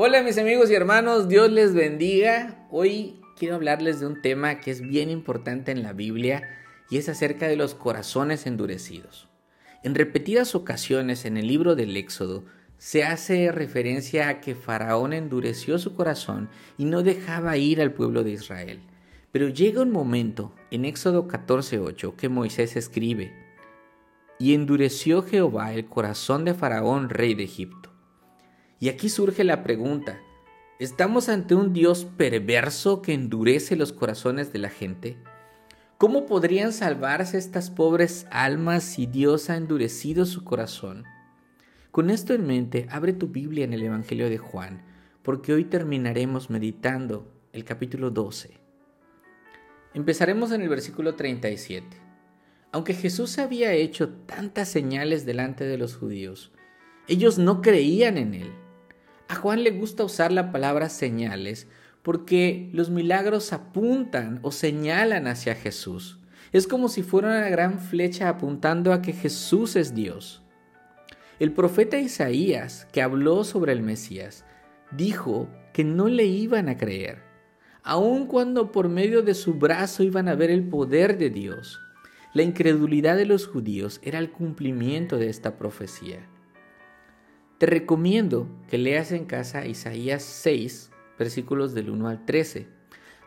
Hola mis amigos y hermanos, Dios les bendiga. Hoy quiero hablarles de un tema que es bien importante en la Biblia y es acerca de los corazones endurecidos. En repetidas ocasiones en el libro del Éxodo se hace referencia a que Faraón endureció su corazón y no dejaba ir al pueblo de Israel. Pero llega un momento en Éxodo 14:8 que Moisés escribe, y endureció Jehová el corazón de Faraón, rey de Egipto y aquí surge la pregunta, ¿estamos ante un Dios perverso que endurece los corazones de la gente? ¿Cómo podrían salvarse estas pobres almas si Dios ha endurecido su corazón? Con esto en mente, abre tu Biblia en el Evangelio de Juan, porque hoy terminaremos meditando el capítulo 12. Empezaremos en el versículo 37. Aunque Jesús había hecho tantas señales delante de los judíos, ellos no creían en él. A Juan le gusta usar la palabra señales porque los milagros apuntan o señalan hacia Jesús. Es como si fuera una gran flecha apuntando a que Jesús es Dios. El profeta Isaías, que habló sobre el Mesías, dijo que no le iban a creer, aun cuando por medio de su brazo iban a ver el poder de Dios. La incredulidad de los judíos era el cumplimiento de esta profecía. Te recomiendo que leas en casa Isaías 6, versículos del 1 al 13.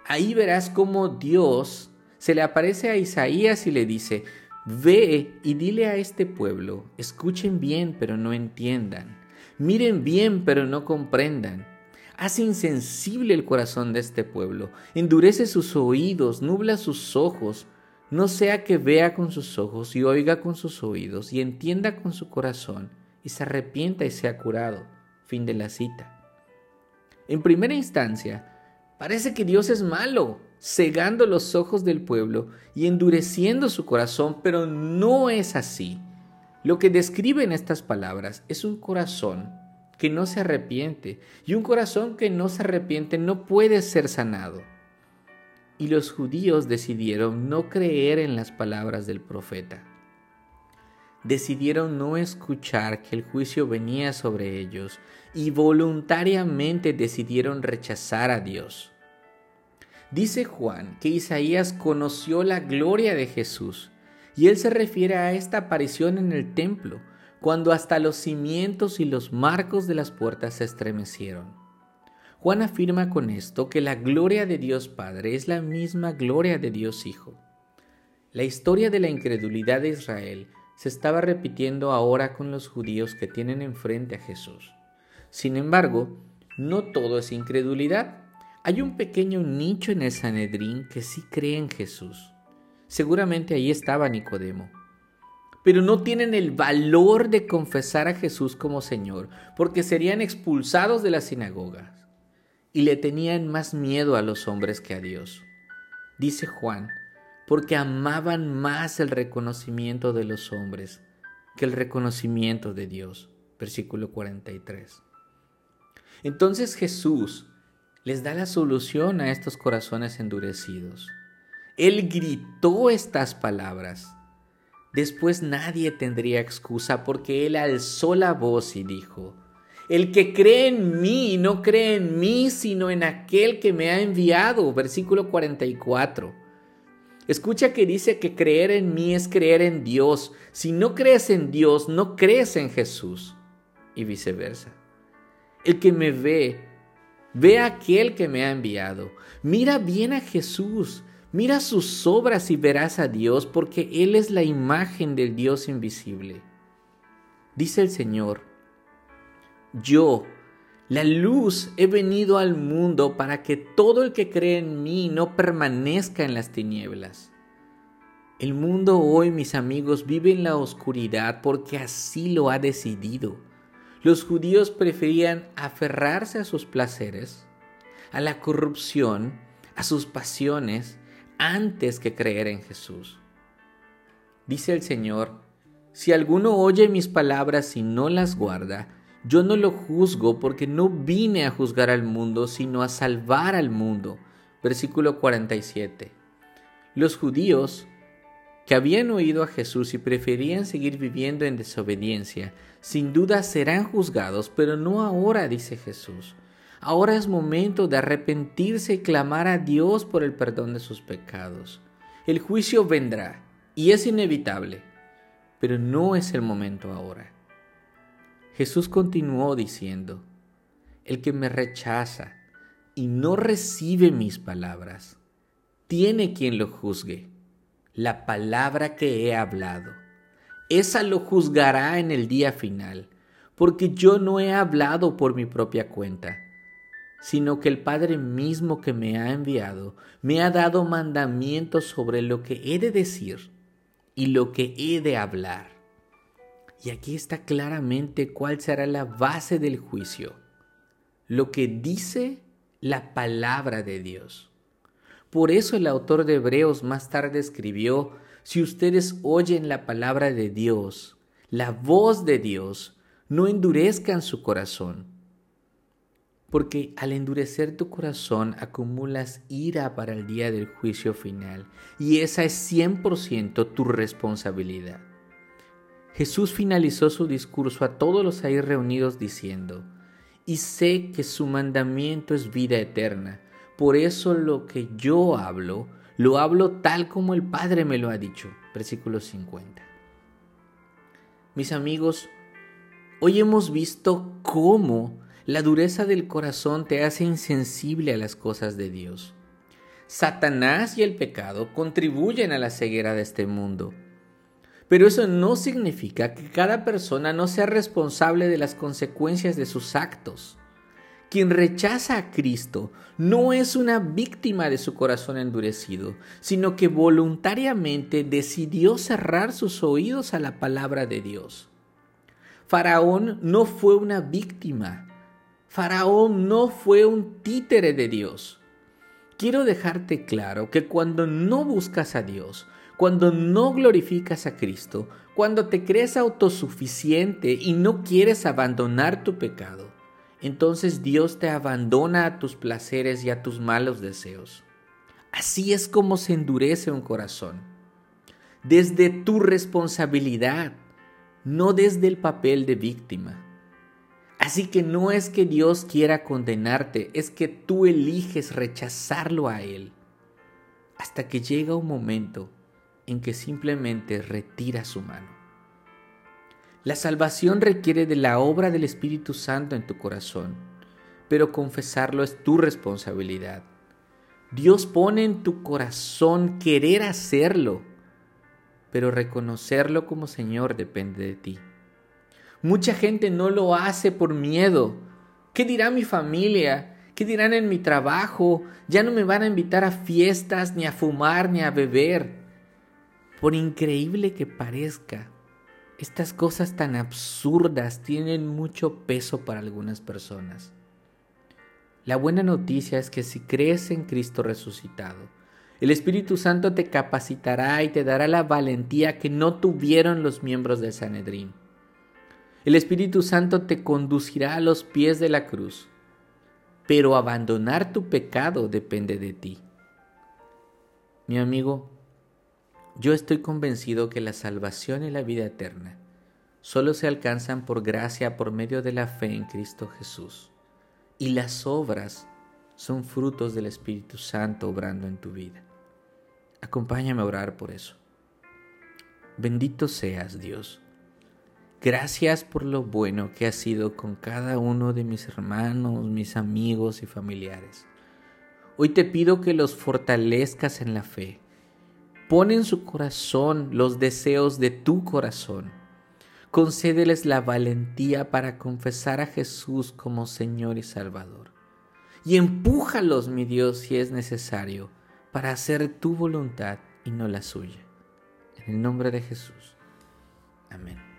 Ahí verás cómo Dios se le aparece a Isaías y le dice, Ve y dile a este pueblo, escuchen bien pero no entiendan, miren bien pero no comprendan. Hace insensible el corazón de este pueblo, endurece sus oídos, nubla sus ojos, no sea que vea con sus ojos y oiga con sus oídos y entienda con su corazón y se arrepienta y sea curado. Fin de la cita. En primera instancia, parece que Dios es malo, cegando los ojos del pueblo y endureciendo su corazón, pero no es así. Lo que describen estas palabras es un corazón que no se arrepiente, y un corazón que no se arrepiente no puede ser sanado. Y los judíos decidieron no creer en las palabras del profeta decidieron no escuchar que el juicio venía sobre ellos y voluntariamente decidieron rechazar a Dios. Dice Juan que Isaías conoció la gloria de Jesús y él se refiere a esta aparición en el templo, cuando hasta los cimientos y los marcos de las puertas se estremecieron. Juan afirma con esto que la gloria de Dios Padre es la misma gloria de Dios Hijo. La historia de la incredulidad de Israel se estaba repitiendo ahora con los judíos que tienen enfrente a Jesús. Sin embargo, no todo es incredulidad. Hay un pequeño nicho en el Sanedrín que sí cree en Jesús. Seguramente ahí estaba Nicodemo. Pero no tienen el valor de confesar a Jesús como Señor, porque serían expulsados de las sinagogas. Y le tenían más miedo a los hombres que a Dios. Dice Juan porque amaban más el reconocimiento de los hombres que el reconocimiento de Dios. Versículo 43. Entonces Jesús les da la solución a estos corazones endurecidos. Él gritó estas palabras. Después nadie tendría excusa porque Él alzó la voz y dijo, el que cree en mí no cree en mí, sino en aquel que me ha enviado. Versículo 44. Escucha que dice que creer en mí es creer en Dios. Si no crees en Dios, no crees en Jesús. Y viceversa. El que me ve, ve a aquel que me ha enviado. Mira bien a Jesús. Mira sus obras y verás a Dios, porque Él es la imagen del Dios invisible. Dice el Señor, yo, la luz he venido al mundo para que todo el que cree en mí no permanezca en las tinieblas. El mundo hoy, mis amigos, vive en la oscuridad porque así lo ha decidido. Los judíos preferían aferrarse a sus placeres, a la corrupción, a sus pasiones, antes que creer en Jesús. Dice el Señor, si alguno oye mis palabras y no las guarda, yo no lo juzgo porque no vine a juzgar al mundo, sino a salvar al mundo. Versículo 47. Los judíos que habían oído a Jesús y preferían seguir viviendo en desobediencia, sin duda serán juzgados, pero no ahora, dice Jesús. Ahora es momento de arrepentirse y clamar a Dios por el perdón de sus pecados. El juicio vendrá y es inevitable, pero no es el momento ahora. Jesús continuó diciendo, el que me rechaza y no recibe mis palabras, tiene quien lo juzgue. La palabra que he hablado, esa lo juzgará en el día final, porque yo no he hablado por mi propia cuenta, sino que el Padre mismo que me ha enviado me ha dado mandamientos sobre lo que he de decir y lo que he de hablar. Y aquí está claramente cuál será la base del juicio. Lo que dice la palabra de Dios. Por eso el autor de Hebreos más tarde escribió, si ustedes oyen la palabra de Dios, la voz de Dios, no endurezcan su corazón. Porque al endurecer tu corazón acumulas ira para el día del juicio final y esa es 100% tu responsabilidad. Jesús finalizó su discurso a todos los ahí reunidos diciendo, y sé que su mandamiento es vida eterna. Por eso lo que yo hablo, lo hablo tal como el Padre me lo ha dicho. Versículo 50. Mis amigos, hoy hemos visto cómo la dureza del corazón te hace insensible a las cosas de Dios. Satanás y el pecado contribuyen a la ceguera de este mundo. Pero eso no significa que cada persona no sea responsable de las consecuencias de sus actos. Quien rechaza a Cristo no es una víctima de su corazón endurecido, sino que voluntariamente decidió cerrar sus oídos a la palabra de Dios. Faraón no fue una víctima. Faraón no fue un títere de Dios. Quiero dejarte claro que cuando no buscas a Dios, cuando no glorificas a Cristo, cuando te crees autosuficiente y no quieres abandonar tu pecado, entonces Dios te abandona a tus placeres y a tus malos deseos. Así es como se endurece un corazón. Desde tu responsabilidad, no desde el papel de víctima. Así que no es que Dios quiera condenarte, es que tú eliges rechazarlo a Él. Hasta que llega un momento en que simplemente retira su mano. La salvación requiere de la obra del Espíritu Santo en tu corazón, pero confesarlo es tu responsabilidad. Dios pone en tu corazón querer hacerlo, pero reconocerlo como Señor depende de ti. Mucha gente no lo hace por miedo. ¿Qué dirá mi familia? ¿Qué dirán en mi trabajo? Ya no me van a invitar a fiestas, ni a fumar, ni a beber. Por increíble que parezca, estas cosas tan absurdas tienen mucho peso para algunas personas. La buena noticia es que si crees en Cristo resucitado, el Espíritu Santo te capacitará y te dará la valentía que no tuvieron los miembros del Sanedrín. El Espíritu Santo te conducirá a los pies de la cruz, pero abandonar tu pecado depende de ti. Mi amigo, yo estoy convencido que la salvación y la vida eterna solo se alcanzan por gracia por medio de la fe en Cristo Jesús. Y las obras son frutos del Espíritu Santo obrando en tu vida. Acompáñame a orar por eso. Bendito seas Dios. Gracias por lo bueno que has sido con cada uno de mis hermanos, mis amigos y familiares. Hoy te pido que los fortalezcas en la fe Pon en su corazón los deseos de tu corazón. Concédeles la valentía para confesar a Jesús como Señor y Salvador. Y empújalos, mi Dios, si es necesario, para hacer tu voluntad y no la suya. En el nombre de Jesús. Amén.